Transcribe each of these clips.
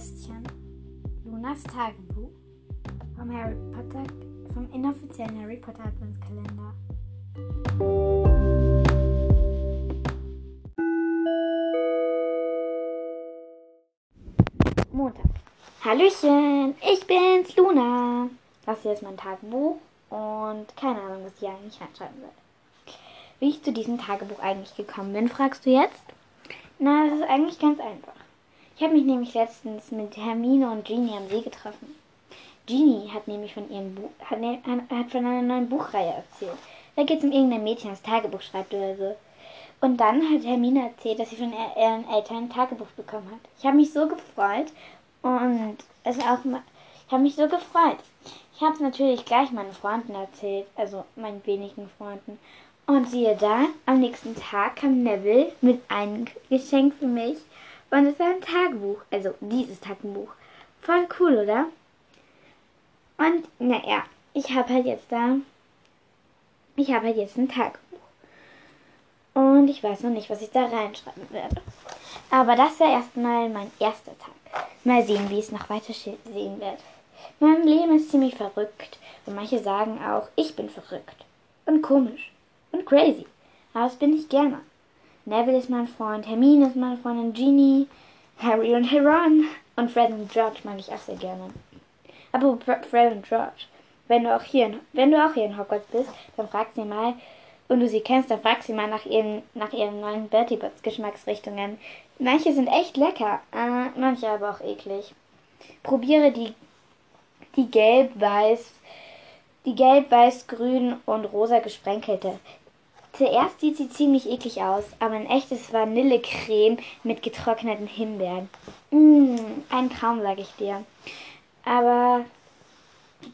Kästchen. Lunas Tagebuch. Vom Harry Potter, vom inoffiziellen Harry Potter Adventskalender. Montag. Hallöchen, ich bin's, Luna. Das hier ist mein Tagebuch und keine Ahnung, was ich eigentlich reinschreiben will. Wie ich zu diesem Tagebuch eigentlich gekommen bin, fragst du jetzt? Na, das ist eigentlich ganz einfach. Ich habe mich nämlich letztens mit Hermine und Genie am See getroffen. Genie hat nämlich von ihrem Buch, hat, ne, hat von einer neuen Buchreihe erzählt. Da geht es um irgendein Mädchen, das Tagebuch schreibt oder so. Und dann hat Hermine erzählt, dass sie von ihren Eltern ein Tagebuch bekommen hat. Ich habe mich so gefreut und es auch mal, ich habe mich so gefreut. Ich habe es natürlich gleich meinen Freunden erzählt, also meinen wenigen Freunden. Und siehe da, am nächsten Tag kam Neville mit einem Geschenk für mich und es war ein Tagebuch, also dieses Tagebuch. Voll cool, oder? Und naja, ich habe halt jetzt da, ich habe halt jetzt ein Tagebuch. Und ich weiß noch nicht, was ich da reinschreiben werde. Aber das war erstmal mein erster Tag. Mal sehen, wie es noch weiter sehen wird. Mein Leben ist ziemlich verrückt. Und manche sagen auch, ich bin verrückt. Und komisch. Und crazy. Aber das bin ich gerne. Neville ist mein Freund, Hermine ist meine Freundin, Genie, Harry und Ron. Und Fred und George mag ich auch sehr gerne. Aber Fred und George, wenn du auch hier in, wenn du auch hier in Hogwarts bist, dann frag sie mal, und du sie kennst, dann frag sie mal nach ihren, nach ihren neuen Bertie Bots Geschmacksrichtungen. Manche sind echt lecker, äh, manche aber auch eklig. Probiere die, die gelb-weiß, die gelb-weiß, grün und rosa gesprenkelte. Zuerst sieht sie ziemlich eklig aus, aber ein echtes Vanillecreme mit getrockneten Himbeeren. Mmh, ein Traum, sag ich dir. Aber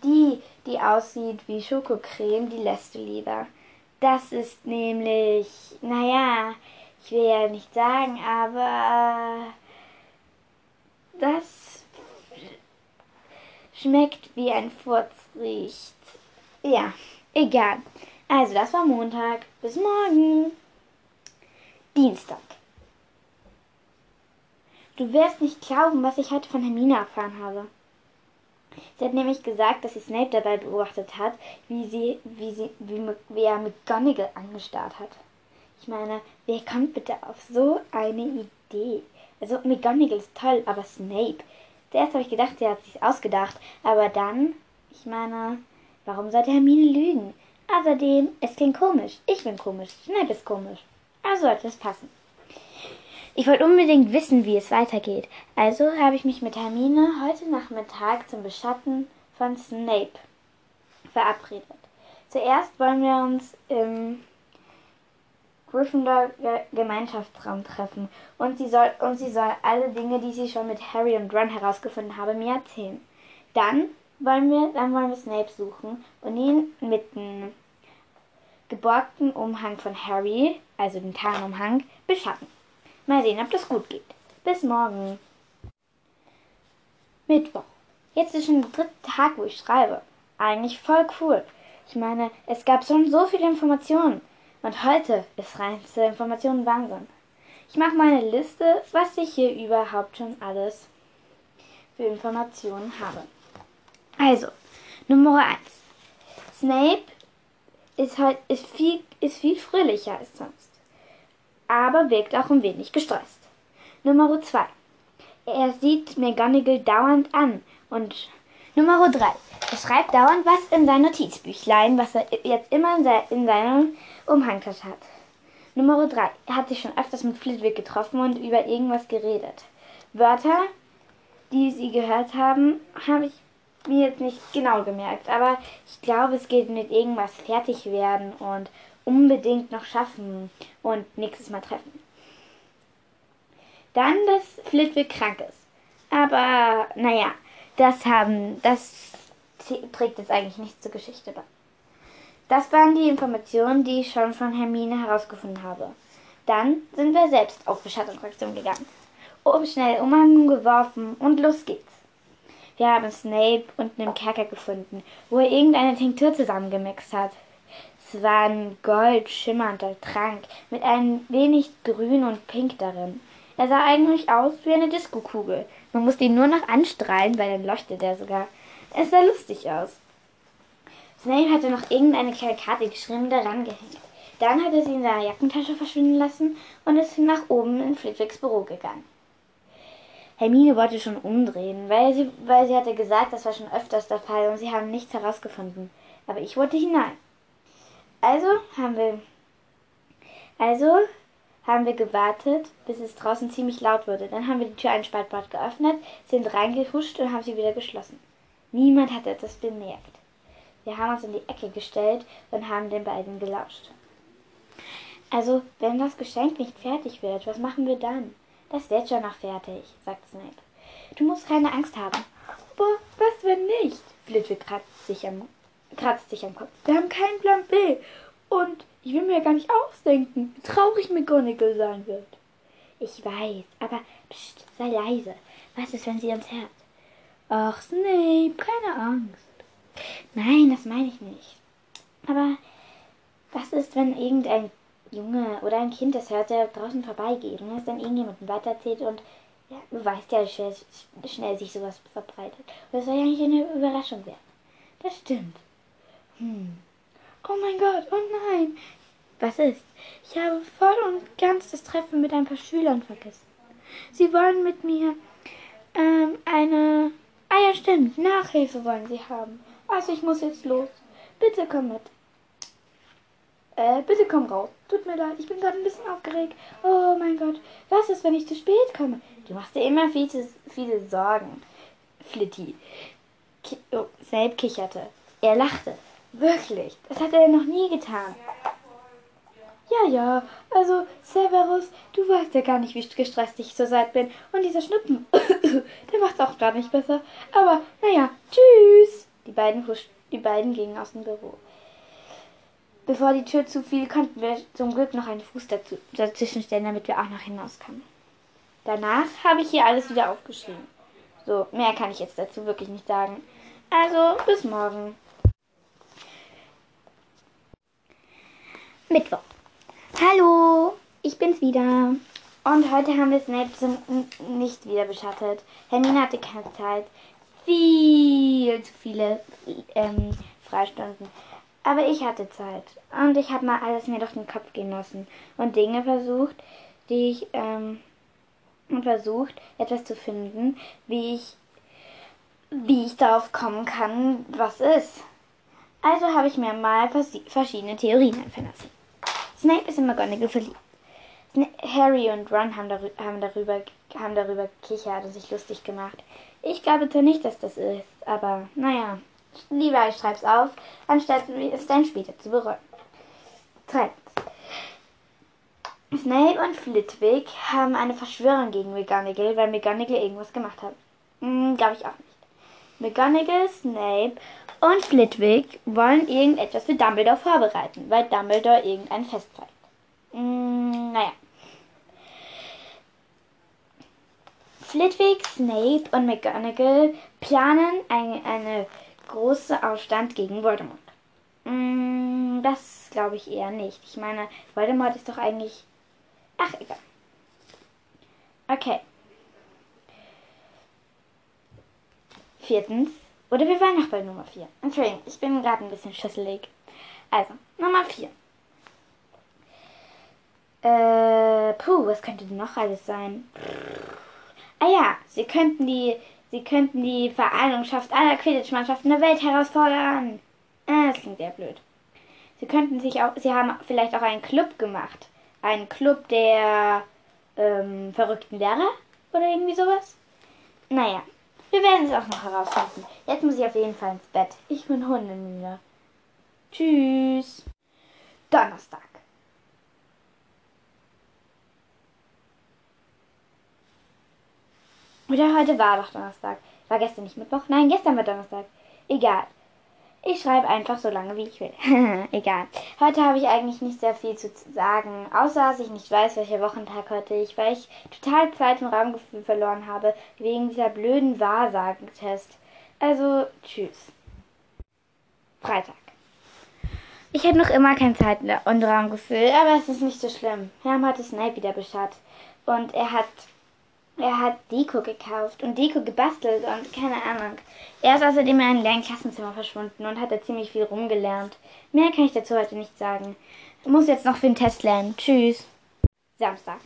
die, die aussieht wie Schokocreme, die lässt du lieber. Das ist nämlich, naja, ich will ja nicht sagen, aber das schmeckt wie ein Furz riecht. Ja, egal. Also, das war Montag. Bis morgen. Dienstag. Du wirst nicht glauben, was ich heute von Hermine erfahren habe. Sie hat nämlich gesagt, dass sie Snape dabei beobachtet hat, wie sie, wie sie, wie, wie er McGonagall angestarrt hat. Ich meine, wer kommt bitte auf so eine Idee? Also McGonagall ist toll, aber Snape. Zuerst habe ich gedacht, er hat sich ausgedacht, aber dann, ich meine, warum sollte Hermine lügen? Außerdem, es klingt komisch. Ich bin komisch. Snape ist komisch. Also sollte es passen. Ich wollte unbedingt wissen, wie es weitergeht. Also habe ich mich mit Hermine heute Nachmittag zum Beschatten von Snape verabredet. Zuerst wollen wir uns im Gryffindor Gemeinschaftsraum treffen und sie soll und sie soll alle Dinge, die sie schon mit Harry und Ron herausgefunden habe, mir erzählen. Dann wollen wir, dann wollen wir Snape suchen und ihn mit dem geborgten Umhang von Harry, also den Tarnumhang, beschatten. Mal sehen, ob das gut geht. Bis morgen. Mittwoch. Jetzt ist schon der dritte Tag, wo ich schreibe. Eigentlich voll cool. Ich meine, es gab schon so viele Informationen. Und heute ist reinste Informationen Wahnsinn. Ich mache meine Liste, was ich hier überhaupt schon alles für Informationen habe. Also, Nummer 1. Snape ist, halt, ist, viel, ist viel fröhlicher als sonst, aber wirkt auch ein wenig gestresst. Nummer 2. Er sieht McGonagall dauernd an und Nummer 3. Er schreibt dauernd was in sein Notizbüchlein, was er jetzt immer in, se in seiner Umhangtasche hat. Nummer 3. Er hat sich schon öfters mit Flitwick getroffen und über irgendwas geredet. Wörter, die Sie gehört haben, habe ich mir jetzt nicht genau gemerkt, aber ich glaube, es geht mit irgendwas fertig werden und unbedingt noch schaffen und nächstes Mal treffen. Dann, dass Flitwick krank ist. Aber, naja, das haben, das trägt jetzt eigentlich nicht zur Geschichte bei. Das waren die Informationen, die ich schon von Hermine herausgefunden habe. Dann sind wir selbst auf Beschattungsaktion gegangen. Oben schnell Umhang geworfen und los geht's. Wir haben Snape unten im Kerker gefunden, wo er irgendeine Tinktur zusammengemixt hat. Es war ein goldschimmernder Trank mit ein wenig Grün und Pink darin. Er sah eigentlich aus wie eine Diskokugel. Man musste ihn nur noch anstrahlen, weil dann leuchtet er sogar. Es sah lustig aus. Snape hatte noch irgendeine Karte geschrieben daran gehängt. Dann hat er sie in seiner Jackentasche verschwinden lassen und ist nach oben in Flitwicks Büro gegangen. Hermine wollte schon umdrehen, weil sie, weil sie hatte gesagt, das war schon öfters der Fall und sie haben nichts herausgefunden. Aber ich wollte hinein. Also haben wir, also haben wir gewartet, bis es draußen ziemlich laut wurde. Dann haben wir die Tür ein Spaltbad geöffnet, sind reingehuscht und haben sie wieder geschlossen. Niemand hatte etwas bemerkt. Wir haben uns in die Ecke gestellt und haben den beiden gelauscht. Also, wenn das Geschenk nicht fertig wird, was machen wir dann? Das wird schon noch fertig, sagt Snape. Du musst keine Angst haben. Aber was, wenn nicht? Flitwick kratzt sich am, kratzt sich am Kopf. Wir haben keinen Plan B. Und ich will mir gar nicht ausdenken, wie traurig McGonagall sein wird. Ich weiß, aber pst, sei leise. Was ist, wenn sie uns hört? Ach, Snape, keine Angst. Nein, das meine ich nicht. Aber was ist, wenn irgendein Junge oder ein Kind das hört, der draußen vorbeigeht und es dann irgendjemandem weiterzählt und ja, du weißt ja, wie schnell, schnell sich sowas verbreitet. Und das soll ja nicht eine Überraschung werden. Das stimmt. Hm. Oh mein Gott, oh nein. Was ist? Ich habe voll und ganz das Treffen mit ein paar Schülern vergessen. Sie wollen mit mir ähm, eine... Ah ja, stimmt, Nachhilfe wollen sie haben. Also ich muss jetzt los. Bitte komm mit. Äh, bitte komm raus. Tut mir leid, ich bin gerade ein bisschen aufgeregt. Oh mein Gott, was ist, wenn ich zu spät komme? Du machst dir immer viel zu viele Sorgen. Flitty. Ki oh, Snape kicherte. Er lachte. Wirklich, das hat er noch nie getan. Ja, ja, also Severus, du weißt ja gar nicht, wie gestresst ich zurzeit bin. Und dieser Schnuppen, der macht's auch gar nicht besser. Aber, naja, tschüss. Die beiden, die beiden gingen aus dem Büro. Bevor die Tür zufiel, konnten wir zum Glück noch einen Fuß dazu, dazwischen stellen, damit wir auch noch hinaus können. Danach habe ich hier alles wieder aufgeschrieben. So, mehr kann ich jetzt dazu wirklich nicht sagen. Also, bis morgen. Mittwoch. Hallo, ich bin's wieder. Und heute haben wir Snape zum nicht wieder beschattet. Hermine hatte keine Zeit. Viel zu viele ähm, Freistunden. Aber ich hatte Zeit und ich habe mal alles mir durch den Kopf gehen lassen und Dinge versucht, die ich ähm, und versucht, etwas zu finden, wie ich wie ich darauf kommen kann, was ist. Also habe ich mir mal verschiedene Theorien einfallen lassen. Snape ist in McGonagall verliebt. Harry und Ron haben darüber, haben darüber, haben darüber gekichert und sich lustig gemacht. Ich glaube zwar nicht, dass das ist, aber naja. Lieber ich schreib's auf, anstatt es dann später zu bereuen. Zweitens. Snape und Flitwick haben eine Verschwörung gegen McGonagall, weil McGonagall irgendwas gemacht hat. Hm, Glaube ich auch nicht. McGonagall, Snape und Flitwick wollen irgendetwas für Dumbledore vorbereiten, weil Dumbledore irgendein Fest feiert. Hm, naja. Flitwick, Snape und McGonagall planen eine, eine große Aufstand gegen Voldemort. Mm, das glaube ich eher nicht. Ich meine, Voldemort ist doch eigentlich. Ach, egal. Okay. Viertens. Oder wir waren noch bei Nummer 4. Entschuldigung, ich bin gerade ein bisschen schüsselig. Also, Nummer 4. Äh, puh, was könnte denn noch alles sein? Ah ja, sie könnten die Sie könnten die Vereinigung aller Quidditch-Mannschaften der Welt herausfordern. Ah, das klingt sehr blöd. Sie könnten sich auch, sie haben vielleicht auch einen Club gemacht. Einen Club der ähm, verrückten Lehrer oder irgendwie sowas. Naja, wir werden es auch noch herausfinden. Jetzt muss ich auf jeden Fall ins Bett. Ich bin hundemüde. Tschüss. Donnerstag. Oder heute war doch Donnerstag. War gestern nicht Mittwoch? Nein, gestern war Donnerstag. Egal. Ich schreibe einfach so lange, wie ich will. Egal. Heute habe ich eigentlich nicht sehr viel zu sagen, außer dass ich nicht weiß, welcher Wochentag heute ist, weil ich total Zeit und Raumgefühl verloren habe, wegen dieser blöden Wahrsagentest. Also, tschüss. Freitag. Ich habe noch immer kein Zeit- und Raumgefühl, aber es ist nicht so schlimm. Herm hatte Snape wieder beschert. Und er hat er hat Deko gekauft und Deko gebastelt und keine Ahnung. Er ist außerdem in einem leeren Klassenzimmer verschwunden und hat da ziemlich viel rumgelernt. Mehr kann ich dazu heute nicht sagen. Ich muss jetzt noch für den Test lernen. Tschüss. Samstag.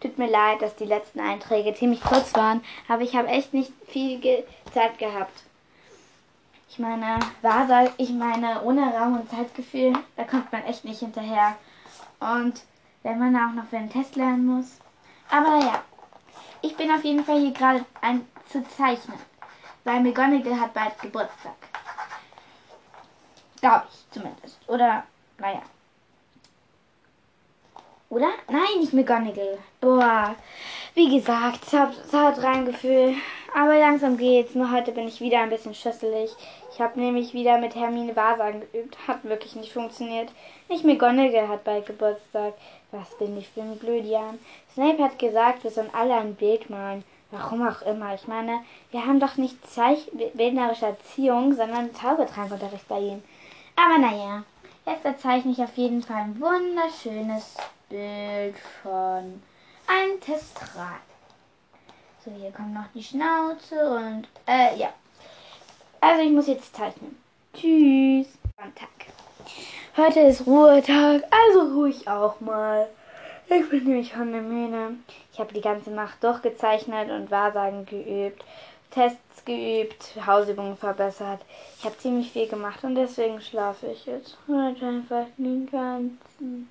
Tut mir leid, dass die letzten Einträge ziemlich kurz waren, aber ich habe echt nicht viel Ge Zeit gehabt. Ich meine, Wahrsag, ich meine, ohne Raum und Zeitgefühl, da kommt man echt nicht hinterher. Und wenn man auch noch für den Test lernen muss. Aber naja, ich bin auf jeden Fall hier gerade ein zu zeichnen, weil McGonagall hat bald Geburtstag. Glaube ich zumindest. Oder, naja. Oder? Nein, nicht McGonagall. Boah, wie gesagt, es hat, es hat Reingefühl. Aber langsam geht's. Nur heute bin ich wieder ein bisschen schüsselig. Ich habe nämlich wieder mit Hermine Wahrsagen geübt. Hat wirklich nicht funktioniert. Nicht McGonagall hat bald Geburtstag. Was bin ich für ein Blödian? Snape hat gesagt, wir sollen alle ein Bild malen. Warum auch immer. Ich meine, wir haben doch nicht Zeich bildnerische Erziehung, sondern Zaubertrankunterricht bei ihm. Aber naja, jetzt zeichne ich auf jeden Fall ein wunderschönes Bild von einem Testrat. So, hier kommt noch die Schnauze und, äh, ja. Also ich muss jetzt zeichnen. Tschüss. Sonntag. Heute ist Ruhetag, also ruhe ich auch mal. Ich bin nämlich hundemüde. Ich habe die ganze Nacht durchgezeichnet und Wahrsagen geübt, Tests geübt, Hausübungen verbessert. Ich habe ziemlich viel gemacht und deswegen schlafe ich jetzt heute einfach den ganzen.